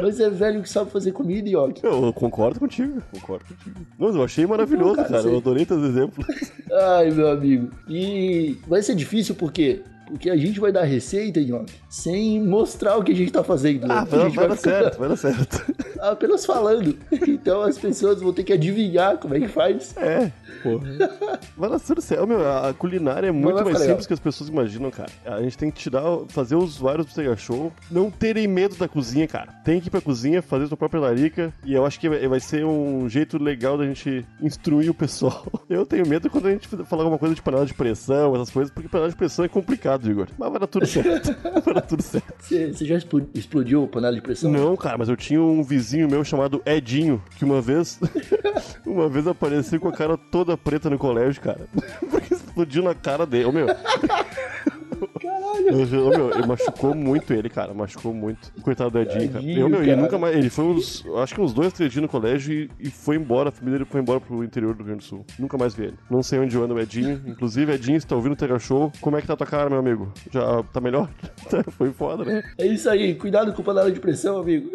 Mas é velho que sabe fazer comida, Ioki. Eu concordo contigo, concordo contigo. Mas eu achei maravilhoso, Não, cara, cara. Eu adorei teus exemplos. Ai, meu amigo. E vai ser difícil por quê? Porque a gente vai dar receita, Ioki, sem mostrar o que a gente tá fazendo. Ah, a vai, vai dar certo, vai dar certo. apenas falando. Então as pessoas vão ter que adivinhar como é que faz. É, pô. Vai dar tudo certo. Meu, a culinária é muito mais ficar simples legal. que as pessoas imaginam, cara. A gente tem que tirar, fazer os usuários do Sega Show não terem medo da cozinha, cara. Tem que ir pra cozinha, fazer sua própria larica. E eu acho que vai vai ser um jeito legal da gente instruir o pessoal. Eu tenho medo quando a gente falar alguma coisa de panela de pressão, essas coisas, porque panela de pressão é complicado, Igor. Mas vai dar tudo certo. vai dar tudo certo. Você você já explo- explodiu a panela de pressão? Não, cara, mas eu tinha um vizinho meu chamado Edinho, que uma vez. uma vez apareceu com a cara toda preta no colégio, cara. Porque explodiu na cara dele. Ô meu. Caralho. Ô, meu, ele machucou muito ele, cara. Machucou muito. Coitado do Edinho, cara. Eu, meu, ele nunca mais. Ele foi uns. Acho que uns dois, três dias no colégio e, e foi embora. A família dele foi embora pro interior do Rio Grande do Sul. Nunca mais vi ele. Não sei onde anda o Edinho. Inclusive, Edinho, se tá ouvindo o Tega Show, como é que tá tua cara, meu amigo? Já tá melhor? foi foda, né? É isso aí, cuidado com panela de pressão, amigo.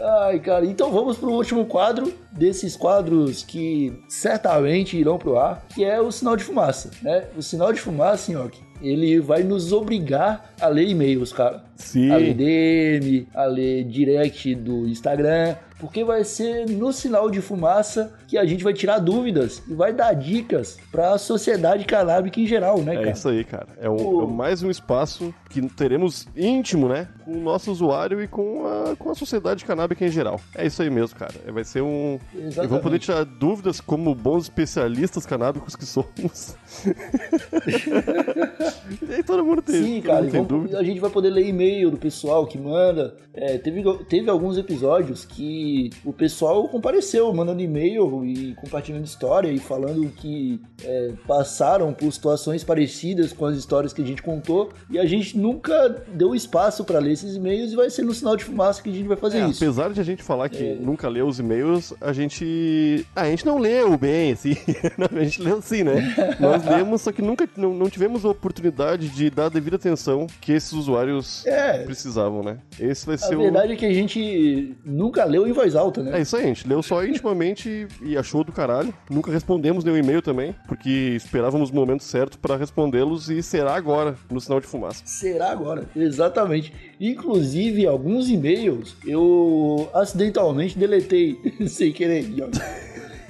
Ai, cara, então vamos pro último quadro desses quadros que certamente irão pro ar, que é o sinal de fumaça, né? O sinal de fumaça, Nhoque, ele vai nos obrigar a ler e-mails, cara. Sim. A ler DM, a ler direct do Instagram, porque vai ser no sinal de fumaça que a gente vai tirar dúvidas e vai dar dicas pra sociedade canábica em geral, né, É cara? isso aí, cara. É, um- Pô. é mais um espaço que teremos íntimo, né? Com o nosso usuário e com a, com a sociedade canábica em geral. É isso aí mesmo, cara. É, Vai ser um. E Exatamente. vamos poder tirar dúvidas como bons especialistas canábicos que somos. e aí todo mundo tem, Sim, cara, e tem vamos- dúvida. a gente vai poder ler e-mail do pessoal que manda. É, teve, teve alguns episódios que o pessoal compareceu, mandando e-mail e compartilhando história e falando que é, passaram por situações parecidas com as histórias que a gente contou e a gente nunca deu espaço para ler esses e-mails e vai ser no sinal de fumaça que a gente vai fazer É, isso. apesar de a gente falar que É. nunca leu os e-mails, a gente. Ah, a gente não leu bem, assim. A gente leu sim, né? Nós lemos, só que nunca não, não tivemos a oportunidade de dar a devida atenção que esses usuários É. precisavam, né? Esse vai A ser o. verdade é que a gente nunca leu em voz alta, né? É isso aí, a gente leu só intimamente e achou do caralho. Nunca respondemos nenhum e-mail também, porque esperávamos o momento certo pra respondê-los e será agora, no sinal de fumaça. Será agora, exatamente. Inclusive, alguns e-mails eu acidentalmente deletei sem querer.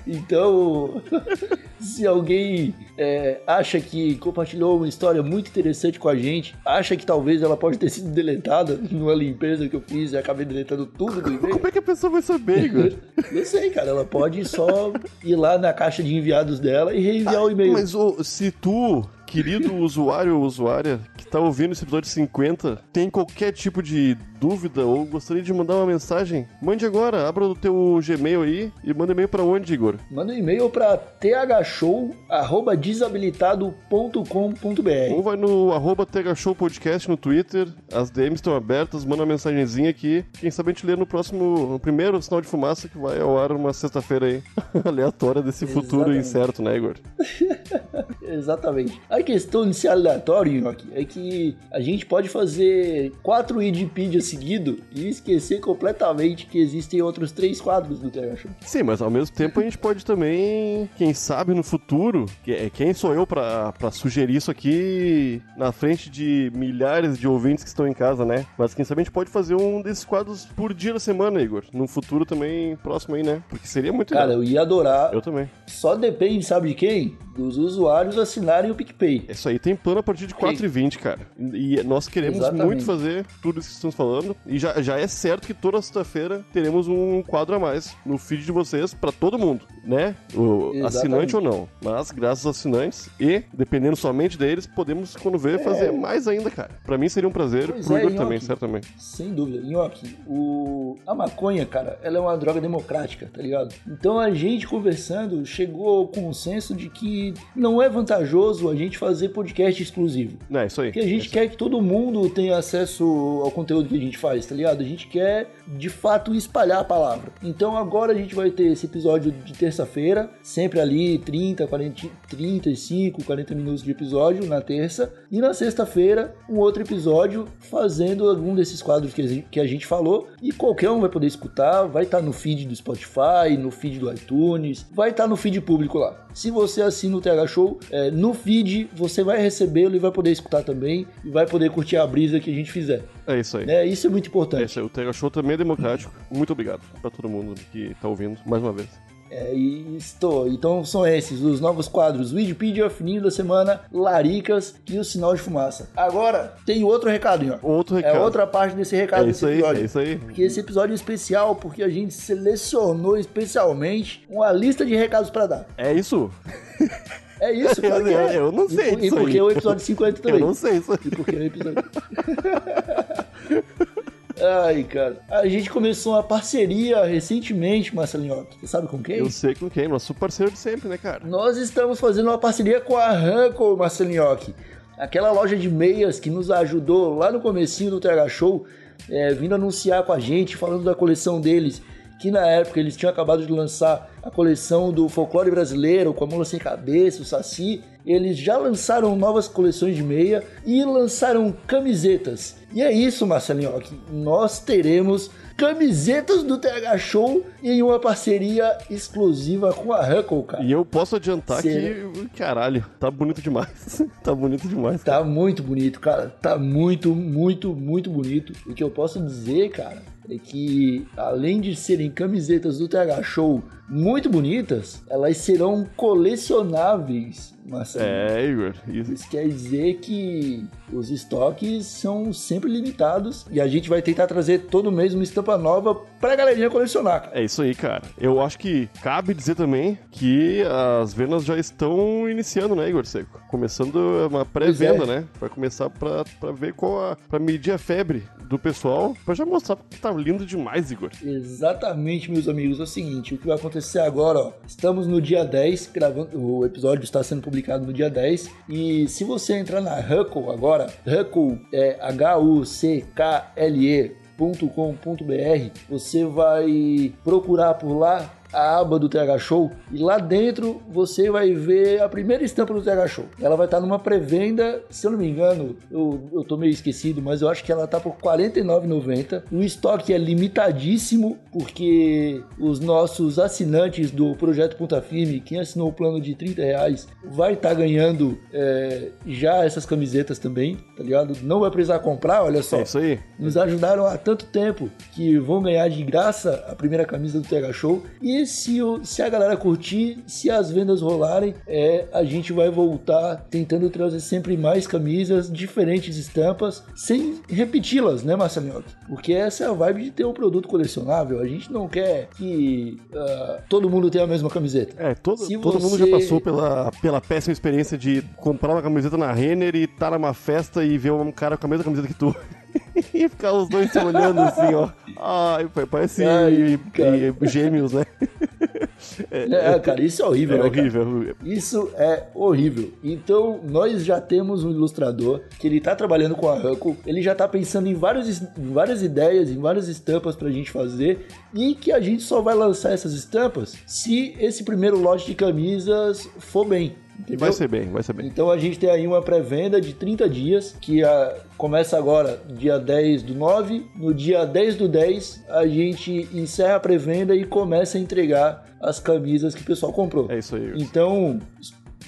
Então, se alguém é, acha que compartilhou uma história muito interessante com a gente, acha que talvez ela pode ter sido deletada numa limpeza que eu fiz e acabei deletando tudo do e-mail, Como é que a pessoa vai saber, Igor? não sei, cara. Ela pode só ir lá na caixa de enviados dela e reenviar o e-mail. Mas ô, se tu, querido usuário ou usuária, que tá ouvindo esse episódio 50, tem qualquer tipo de dúvida ou gostaria de mandar uma mensagem, mande agora, abra o teu Gmail aí e manda e-mail pra onde, Igor? Manda um e-mail para thshow.desabilitado.com.br. Ou vai no arroba Tega Show Podcast no Twitter, as DMs estão abertas, manda uma mensagenzinha aqui. Quem sabe a gente lê no próximo, no primeiro sinal de fumaça que vai ao ar uma sexta-feira aí, aleatória desse futuro Exatamente. incerto, né, Igor? Exatamente. A questão de ser aleatório, Nhoque, é que a gente pode fazer quatro Wikipedia seguido e esquecer completamente que existem outros três quadros do Terra Show. Sim, mas ao mesmo tempo a gente pode também, quem sabe no futuro, é, quem sou eu pra sugerir isso aqui na frente de milhares de ouvintes que estão em casa, né? Mas quem sabe a gente pode fazer um desses quadros por dia da semana, Igor. Num futuro também próximo aí, né? Porque seria muito Cara, legal. eu ia adorar. Eu também. Só depende, sabe de quem? Dos usuários assinarem o PicPay. Isso aí tem plano a partir de 4,20, cara. E nós queremos Exatamente. muito fazer tudo isso que estamos falando. E já, já é certo que toda sexta-feira teremos um quadro a mais no feed de vocês pra todo mundo, né? O Exatamente. assinante ou não. Mas graças aos assinantes e, dependendo somente deles, podemos, quando ver, fazer mais ainda, cara. Pra mim seria um prazer, Pois pro é, Igor Nhoque. também, certamente. Sem dúvida. Nhoque, o... a maconha, cara, ela é uma droga democrática, tá ligado? Então a gente conversando chegou ao consenso de que não é vantajoso a gente fazer podcast exclusivo. É, isso aí. Porque a gente quer que todo mundo tenha acesso ao conteúdo que a gente faz, tá ligado? A gente quer, de fato, espalhar a palavra. Então agora a gente vai ter esse episódio de terça-feira, sempre ali 30, 40, 35, 40 minutos de episódio na terça. E na sexta-feira, um outro episódio fazendo algum desses quadros que a gente- que a gente falou. E qualquer um vai poder escutar, vai estar no feed do Spotify, no feed do iTunes, vai estar no feed público lá. Se você assina o TH Show, é, no feed você vai recebê-lo e vai poder escutar também e vai poder curtir a brisa que a gente fizer. É isso aí. Né? Isso é muito É importante. isso aí. O Tega Show também é democrático. Muito obrigado pra todo mundo que tá ouvindo, mais uma vez. É, e estou. Então são esses os novos quadros: Wikipedia, Fininho da Semana, Laricas e o Sinal de Fumaça. Agora tem outro recado, ó. Outro recado. É outra parte desse recado É desse isso aí, episódio. é isso aí. Porque esse episódio é especial porque a gente selecionou especialmente uma lista de recados pra dar. É isso? É isso, claro que é. Eu não sei E, disso e porque aí. é o episódio 50 também. Eu não sei isso. E porque é o episódio. Ai, cara. A gente começou uma parceria recentemente, Marcelinho. Você sabe com quem? Eu sei com quem, nosso parceiro de sempre, né, cara? Nós estamos fazendo uma parceria com a Ranco, Marcelinhoque. Aquela loja de meias que nos ajudou lá no comecinho do TH Show, é, vindo anunciar com a gente, falando da coleção deles, que na época eles tinham acabado de lançar a coleção do folclore brasileiro, com a mula sem cabeça, o saci. Eles já lançaram novas coleções de meia e lançaram camisetas. E é isso, Marcelinhoque. Nós teremos camisetas do TH Show em uma parceria exclusiva com a Huckle, cara. E eu posso adiantar que, caralho, tá bonito demais. tá bonito demais. cara. Tá muito bonito, cara. Tá muito, muito, muito bonito. O que eu posso dizer, cara, que além de serem camisetas do TH Show muito bonitas, elas serão colecionáveis, Marcelo. É, Igor. Isso. Isso quer dizer que os estoques são sempre limitados e a gente vai tentar trazer todo mês uma estampa nova pra galerinha colecionar. É isso aí, cara. Eu acho que cabe dizer também que as vendas já estão iniciando, né, Igor Seco? Começando uma pré-venda, é. né? Vai começar pra, pra ver qual a. pra medir a febre do pessoal, pra já mostrar que tá lindo demais, Igor. Exatamente, meus amigos. É o seguinte, o que vai acontecer agora, ó. Estamos no dia 10, gravando. O episódio está sendo publicado no dia 10. E se você entrar na Huckle agora, Huckle é H-U-C-K-L-E.com.br, você vai procurar por lá a aba do TH Show e lá dentro você vai ver a primeira estampa do TH Show. Ela vai estar numa pré-venda, se eu não me engano, eu, eu tô meio esquecido, mas eu acho que ela tá por R$ 49,90. O estoque é limitadíssimo porque os nossos assinantes do Projeto Ponta Firme, quem assinou o plano de 30 reais, vai estar ganhando é, já essas camisetas também, tá ligado? Não vai precisar comprar, olha só É isso aí. nos ajudaram há tanto tempo que vão ganhar de graça a primeira camisa do TH Show. E se, o- se a galera curtir, se as vendas rolarem, é, a gente vai voltar tentando trazer sempre mais camisas, diferentes estampas, sem repeti-las, né, Marcelinho? Porque essa é a vibe de ter um produto colecionável. A gente não quer que ah, todo mundo tenha a mesma camiseta. É, todo, Se todo mundo você- já passou pela, pela péssima experiência de comprar uma camiseta na Renner e estar numa festa e ver um cara com a mesma camiseta que tu. e ficar os dois se olhando assim, ó. Ai, parece Ai, e- e gêmeos, né? É, cara, isso é horrível, É né, cara? horrível. Isso é horrível. Então, nós já temos um ilustrador que ele tá trabalhando com a Huckle, ele já tá pensando em várias, em várias ideias, em várias estampas pra gente fazer e que a gente só vai lançar essas estampas se esse primeiro lote de camisas for bem. Entendeu? Vai ser bem, vai ser bem. Então a gente tem aí uma pré-venda de 30 dias, que ah, começa agora dia 10 do 9. No dia 10 do 10, a gente encerra a pré-venda e começa a entregar as camisas que o pessoal comprou. É isso aí. Então,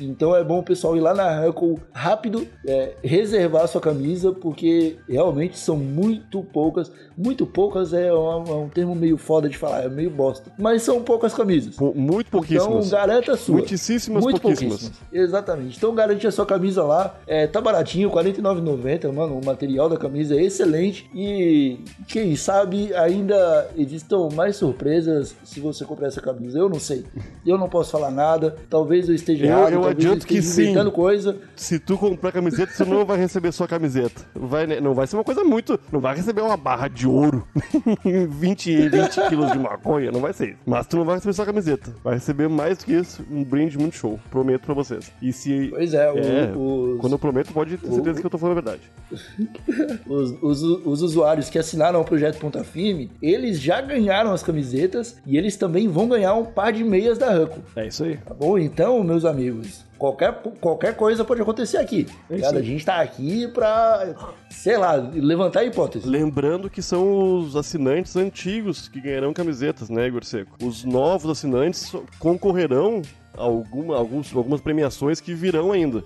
Então é bom o pessoal ir lá na Huckle rápido, é, reservar sua camisa, porque realmente são muito poucas. Muito poucas é um, é um termo meio foda de falar, é meio bosta. Mas são poucas camisas. Muito pouquíssimas. Então garanta a sua. Muitíssimas Muito pouquíssimas. pouquíssimas. Exatamente. Então garante a sua camisa lá. É, tá baratinho, R$ 49,90, mano. O material da camisa é excelente. E quem sabe ainda existam mais surpresas se você comprar essa camisa. Eu não sei. Eu não posso falar nada. Talvez eu esteja Eu- errado. eu talvez adianto que sim. coisa. Se tu comprar camiseta, você não vai receber só a camiseta. Vai, né? Não vai ser uma coisa muito. Não vai receber uma barra de ouro, 20, 20 quilos de maconha, não vai ser isso. Mas tu não vai receber só a camiseta. Vai receber mais do que isso, um brinde muito show. Prometo pra vocês. E se. Pois é, É, os, Quando eu prometo, pode ter certeza que eu tô falando a verdade. os, os, os usuários que assinaram o projeto Ponta Firme, eles já ganharam as camisetas e eles também vão ganhar um par de meias da Huckle. É isso aí. Tá bom? Então, meus amigos, qualquer, qualquer coisa pode acontecer aqui. É a gente tá aqui pra, sei lá, levantar hipóteses. Lembrando que são os assinantes antigos que ganharão camisetas, né, Igor Seco? Os novos assinantes concorrerão a alguma, alguns, algumas premiações que virão ainda.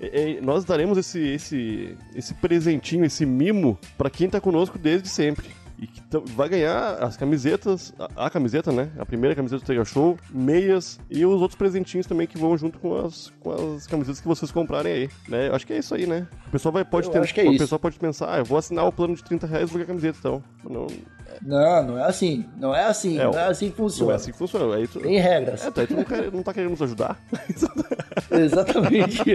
E- e nós daremos esse, esse, esse presentinho, esse mimo, pra quem tá conosco desde sempre. E que vai ganhar as camisetas, a, a camiseta, né? A primeira camiseta do Tega Show, meias e os outros presentinhos também que vão junto com as, com as camisetas que vocês comprarem aí, né? Acho que é isso aí, né? O pessoal vai, pode ter, é o pessoal pode pensar, ah, eu vou assinar o plano de 30 reais e vou ganhar a camiseta, então. Não, Não, não é assim. Não é assim. É, não é assim que não funciona. é assim que funciona. Aí tu, Tem regras. é, tu- aí tu não, quer- não tá querendo nos ajudar? Exatamente.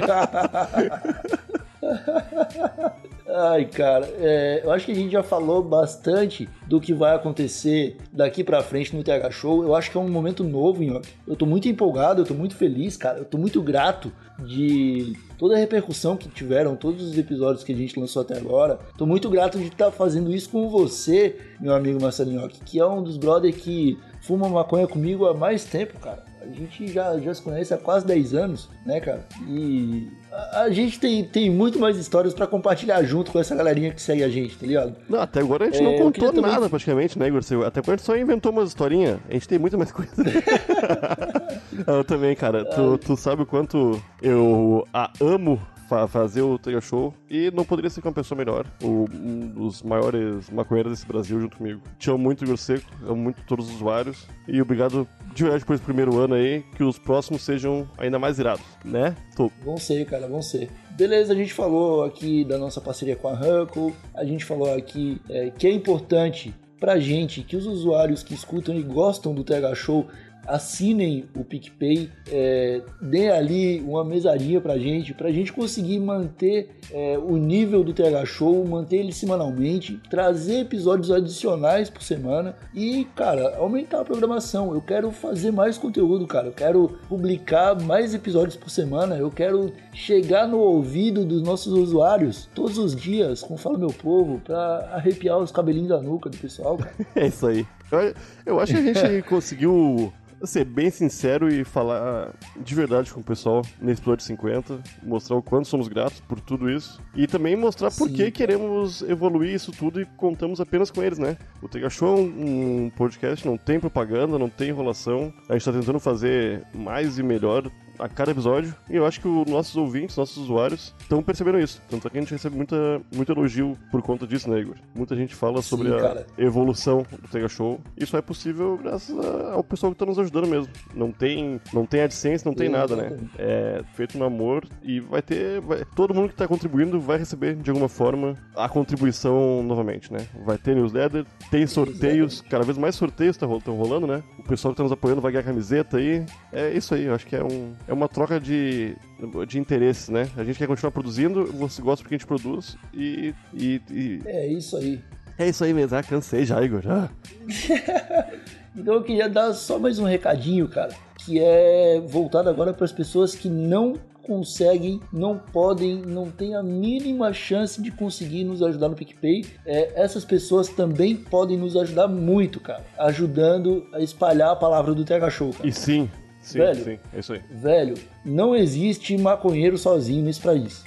Ai, cara, é, eu acho que a gente já falou bastante do que vai acontecer daqui pra frente no TH Show. Eu acho que é um momento novo, Nhoque. Eu tô muito empolgado, eu tô muito feliz, cara. Eu tô muito grato de toda a repercussão que tiveram, todos os episódios que a gente lançou até agora. Tô muito grato de estar fazendo isso com você, meu amigo Marcelo Nhoque, que é um dos brothers que fuma maconha comigo há mais tempo, cara. A gente já, já se conhece há quase 10 anos, né, cara? E a, a gente tem, tem muito mais histórias pra compartilhar junto com essa galerinha que segue a gente, tá ligado? Não, até agora a gente É, não contou queria também- nada praticamente, né, Igor? Até agora a gente só inventou umas historinhas. A gente tem muita mais coisa. eu também, cara. Tu, tu sabe o quanto eu a amo fa- fazer o Tega Show e não poderia ser com uma pessoa melhor. O, um dos maiores maconheiros desse Brasil junto comigo. Te amo muito, Igor Seco. Amo muito todos os usuários. E obrigado de verdade por esse primeiro ano aí. Que os próximos sejam ainda mais irados, né? Tô. Vão ser, cara, vão ser. Beleza, a gente falou aqui da nossa parceria com a Huckle, a gente falou aqui é, que é importante pra gente que os usuários que escutam e gostam do TH Show assinem o PicPay, é, deem ali uma mesadinha pra gente, pra gente conseguir manter é, o nível do TH Show, manter ele semanalmente, trazer episódios adicionais por semana e, cara, aumentar a programação. Eu quero fazer mais conteúdo, cara. Eu quero publicar mais episódios por semana. Eu quero chegar no ouvido dos nossos usuários todos os dias, como fala meu povo, pra arrepiar os cabelinhos da nuca do pessoal, cara. É isso aí. Eu, eu acho que a gente conseguiu ser bem sincero e falar de verdade com o pessoal nesse episódio 50, mostrar o quanto somos gratos por tudo isso e também mostrar por Sim. que queremos evoluir isso tudo e contamos apenas com eles, né? O Tega Show é um, um podcast, não tem propaganda, não tem enrolação. A gente tá tentando fazer mais e melhor a cada episódio. E eu acho que os nossos ouvintes, nossos usuários, estão percebendo isso. Tanto é que a gente recebe muita, muito elogio por conta disso, né, Igor? Muita gente fala sobre a cara. evolução do Tega Show. Isso é possível graças a- ao pessoal que está nos ajudando mesmo. Não tem, não tem AdSense, não tem nada, né? É feito no amor e vai ter. vai- todo mundo que está contribuindo vai receber de alguma forma a contribuição novamente, né? Vai ter newsletter, tem sorteios, cada vez mais sorteios estão rolando, né? O pessoal que está nos apoiando vai ganhar camiseta aí. É isso aí, eu acho que é, um, é uma troca de, de interesses, né? A gente quer continuar produzindo, você gosta porque a gente produz e. e, e- É isso aí. é isso aí mesmo, ah, cansei já, Igor. Então eu queria dar só mais um recadinho, cara, que é voltado agora para as pessoas que não conseguem, não podem, não têm a mínima chance de conseguir nos ajudar no PicPay. É, essas pessoas também podem nos ajudar muito, cara, ajudando a espalhar a palavra do TH Show, cara. E sim, sim, Velho. sim, é isso aí. Velho, não existe maconheiro sozinho nesse país,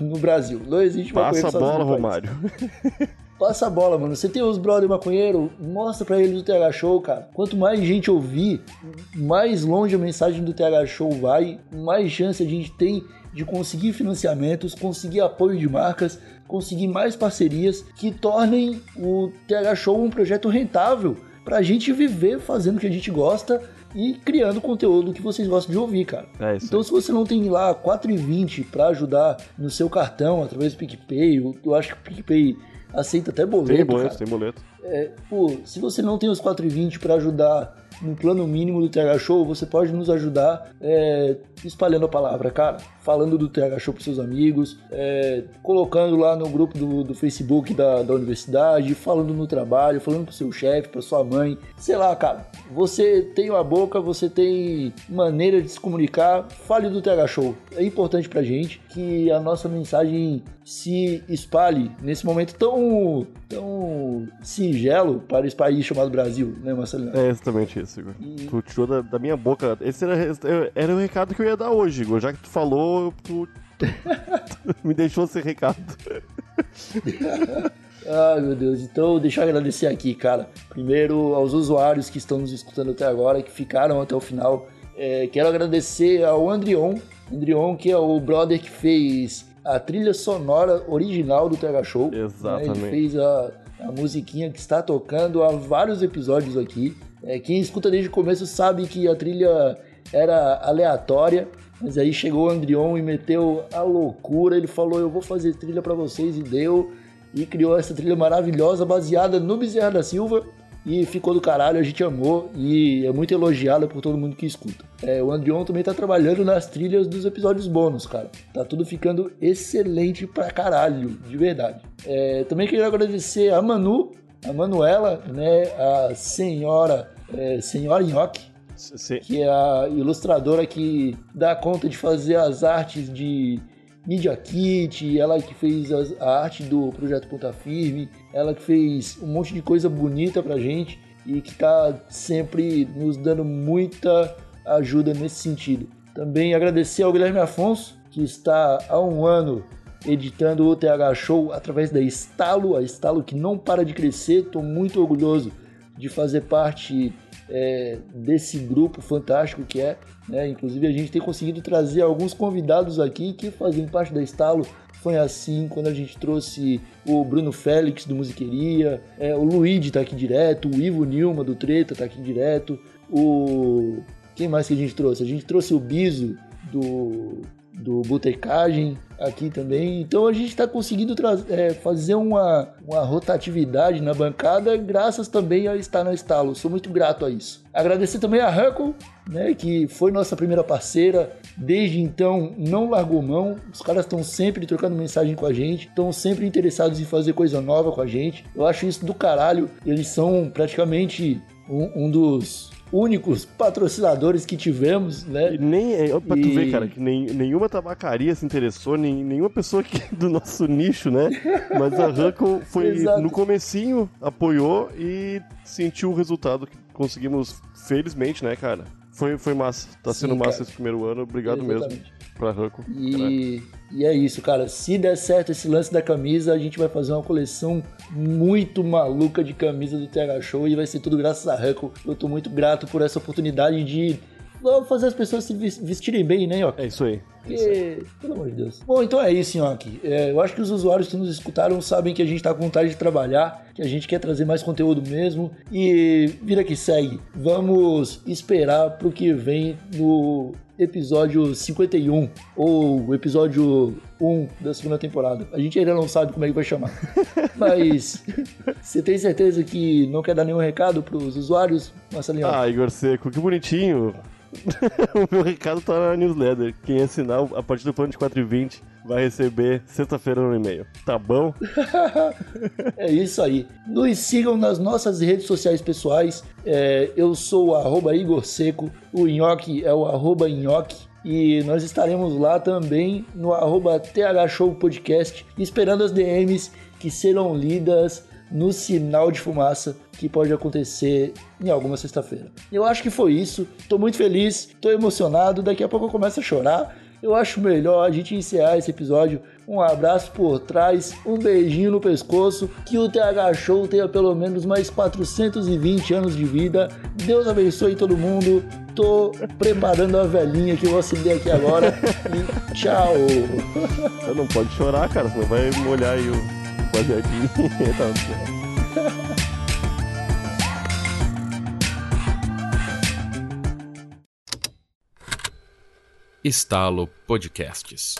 no Brasil. Não existe Passa maconheiro a sozinho bola, no país. Romário. Passa a bola, mano. Você tem os brother maconheiro, mostra pra eles o TH Show, cara. Quanto mais gente ouvir, mais longe a mensagem do TH Show vai, mais chance a gente tem de conseguir financiamentos, conseguir apoio de marcas, conseguir mais parcerias que tornem o TH Show um projeto rentável pra gente viver fazendo o que a gente gosta e criando conteúdo que vocês gostam de ouvir, cara. É isso. Então, se você não tem lá 4,20 para ajudar no seu cartão através do PicPay, eu, eu acho que o PicPay aceita até boleto. tem boleto, cara. tem boleto. É, pô, se você não tem os 4,20 para ajudar no plano mínimo do TH Show, você pode nos ajudar é, espalhando a palavra, cara. Falando do TH Show pros seus amigos, é, colocando lá no grupo do, do Facebook da, da universidade, falando no trabalho, falando pro seu chefe, pra sua mãe. Sei lá, cara. Você tem uma boca, você tem maneira de se comunicar, fale do TH Show. É importante pra gente que a nossa mensagem se espalhe nesse momento tão, tão singelo para esse país chamado Brasil, né, Marcelino? É exatamente isso, Igor. Tu tirou da, da minha boca. Esse era, era o recado que eu ia dar hoje, Igor. Já que tu falou, tu me deixou sem recado. Ai, meu Deus. Então, deixa eu agradecer aqui, cara. Primeiro, aos usuários que estão nos escutando até agora, que ficaram até o final. É, quero agradecer ao Andrion. Andrion, que é o brother que fez a trilha sonora original do TH Show. né? Exatamente. Ele fez a, a musiquinha que está tocando há vários episódios aqui. É, quem escuta desde o começo sabe que a trilha era aleatória. Mas aí chegou o Andrion e meteu a loucura. Ele falou: Eu vou fazer trilha pra vocês, e deu e criou essa trilha maravilhosa baseada no Bezerra da Silva e ficou do caralho, a gente amou e é muito elogiada por todo mundo que escuta. É, o Andrion também tá trabalhando nas trilhas dos episódios bônus, cara. Tá tudo ficando excelente pra caralho, de verdade. É, também queria agradecer a Manu, a Manuela, né, a senhora, é, senhora Nhoque, Se- que é a ilustradora que dá conta de fazer as artes de Media Kit, ela que fez a arte do Projeto Ponta Firme, ela que fez um monte de coisa bonita pra gente e que tá sempre nos dando muita ajuda nesse sentido. Também agradecer ao Guilherme Afonso, que está há um ano editando o TH Show através da Estalo, a Estalo que não para de crescer, estou muito orgulhoso de fazer parte é, desse grupo fantástico que é. né? Inclusive, a gente tem conseguido trazer alguns convidados aqui que fazem parte da Estalo. Foi assim quando a gente trouxe o Bruno Félix do Musiqueria, é, o Luigi tá aqui direto, o Ivo Nilma do Treta tá aqui direto, o. Quem mais que a gente trouxe? A gente trouxe o Biso do, do Botecagem aqui também. Então a gente está conseguindo é, fazer uma, uma rotatividade na bancada, graças também a estar na Estalo. Sou muito grato a isso. Agradecer também a Huckle, né, que foi nossa primeira parceira. Desde então não largou mão. Os caras estão sempre trocando mensagem com a gente, estão sempre interessados em fazer coisa nova com a gente. Eu acho isso do caralho. Eles são praticamente um, um dos únicos patrocinadores que tivemos, né? E nem, é, pra tu E- ver, cara, que nem, nenhuma tabacaria se interessou, nem, nenhuma pessoa aqui do nosso nicho, né? Mas a Huckle foi Exato. no comecinho, apoiou e sentiu o resultado que conseguimos, felizmente, né, cara? Foi, foi massa. Tá Sim, sendo massa cara. esse primeiro ano. Obrigado mesmo Exatamente. Pra Huckle. E, e é isso, cara. Se der certo esse lance da camisa, a gente vai fazer uma coleção muito maluca de camisa do TH Show e vai ser tudo graças a Huckle. Eu tô muito grato por essa oportunidade de vamos fazer as pessoas se ves- vestirem bem, né, Nhoque? É isso aí. Isso aí. Porque, pelo amor de Deus. Bom, então é isso, Nhoque. É, eu acho que os usuários que nos escutaram sabem que a gente tá com vontade de trabalhar, que a gente quer trazer mais conteúdo mesmo. E vira que segue. Vamos esperar pro que vem no episódio 51 ou episódio 1 da segunda temporada. A gente ainda não sabe como é que vai chamar. Mas você tem certeza que não quer dar nenhum recado pros usuários, Marcelinho? Ah, Igor Seco, que bonitinho. o meu recado tá na newsletter. Quem assinar a partir do plano de 4,20 vai receber sexta-feira no e-mail. Tá bom? É isso aí. Nos sigam nas nossas redes sociais pessoais. É, eu sou o Igor Seco, o Nhoque é o Nhoque. E nós estaremos lá também no arroba TH Show Podcast, esperando as DMs que serão lidas no sinal de fumaça que pode acontecer em alguma sexta-feira. Eu acho que foi isso. Tô muito feliz, tô emocionado. Daqui a pouco eu começo a chorar. Eu acho melhor a gente encerrar esse episódio um abraço por trás, um beijinho no pescoço, que o TH Show tenha pelo menos mais 420 anos de vida. Deus abençoe todo mundo. Tô preparando a velhinha que eu vou acender aqui agora. E tchau. Você não pode chorar, cara, senão vai molhar aí o baseadinho. tá, Estalo Podcasts.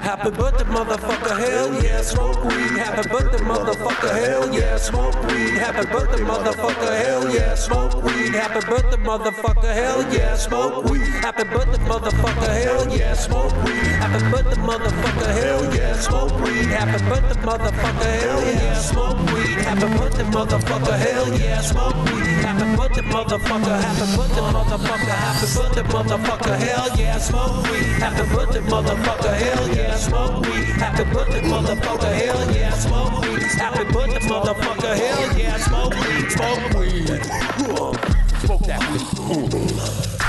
Happy birthday, motherfucker, hell yeah, smoke weed. Happy birthday, motherfucker, hell yeah, smoke weed. Happy birthday, motherfucker, hell yeah, smoke weed. Happy birthday, motherfucker, hell yeah, smoke weed. Happy birthday, motherfucker, hell yeah, smoke weed. Happy birthday, motherfucker, hell yeah, smoke weed. Happy birthday, motherfucker, hell yeah, smoke weed. Happy birthday, motherfucker, hell yeah, smoke weed. Happy birthday, motherfucker, happy birthday, motherfucker, happy birthday, motherfucker, hell yeah, smoke weed. Happy birthday, motherfucker, hell yeah, smoke weed. Happy birthday, motherfucker, hell yeah, smoke weed. Happy birthday, motherfucker, hell yeah, smoke weed, smoke weed. Smoke that weed.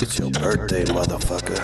It's your birthday, motherfucker.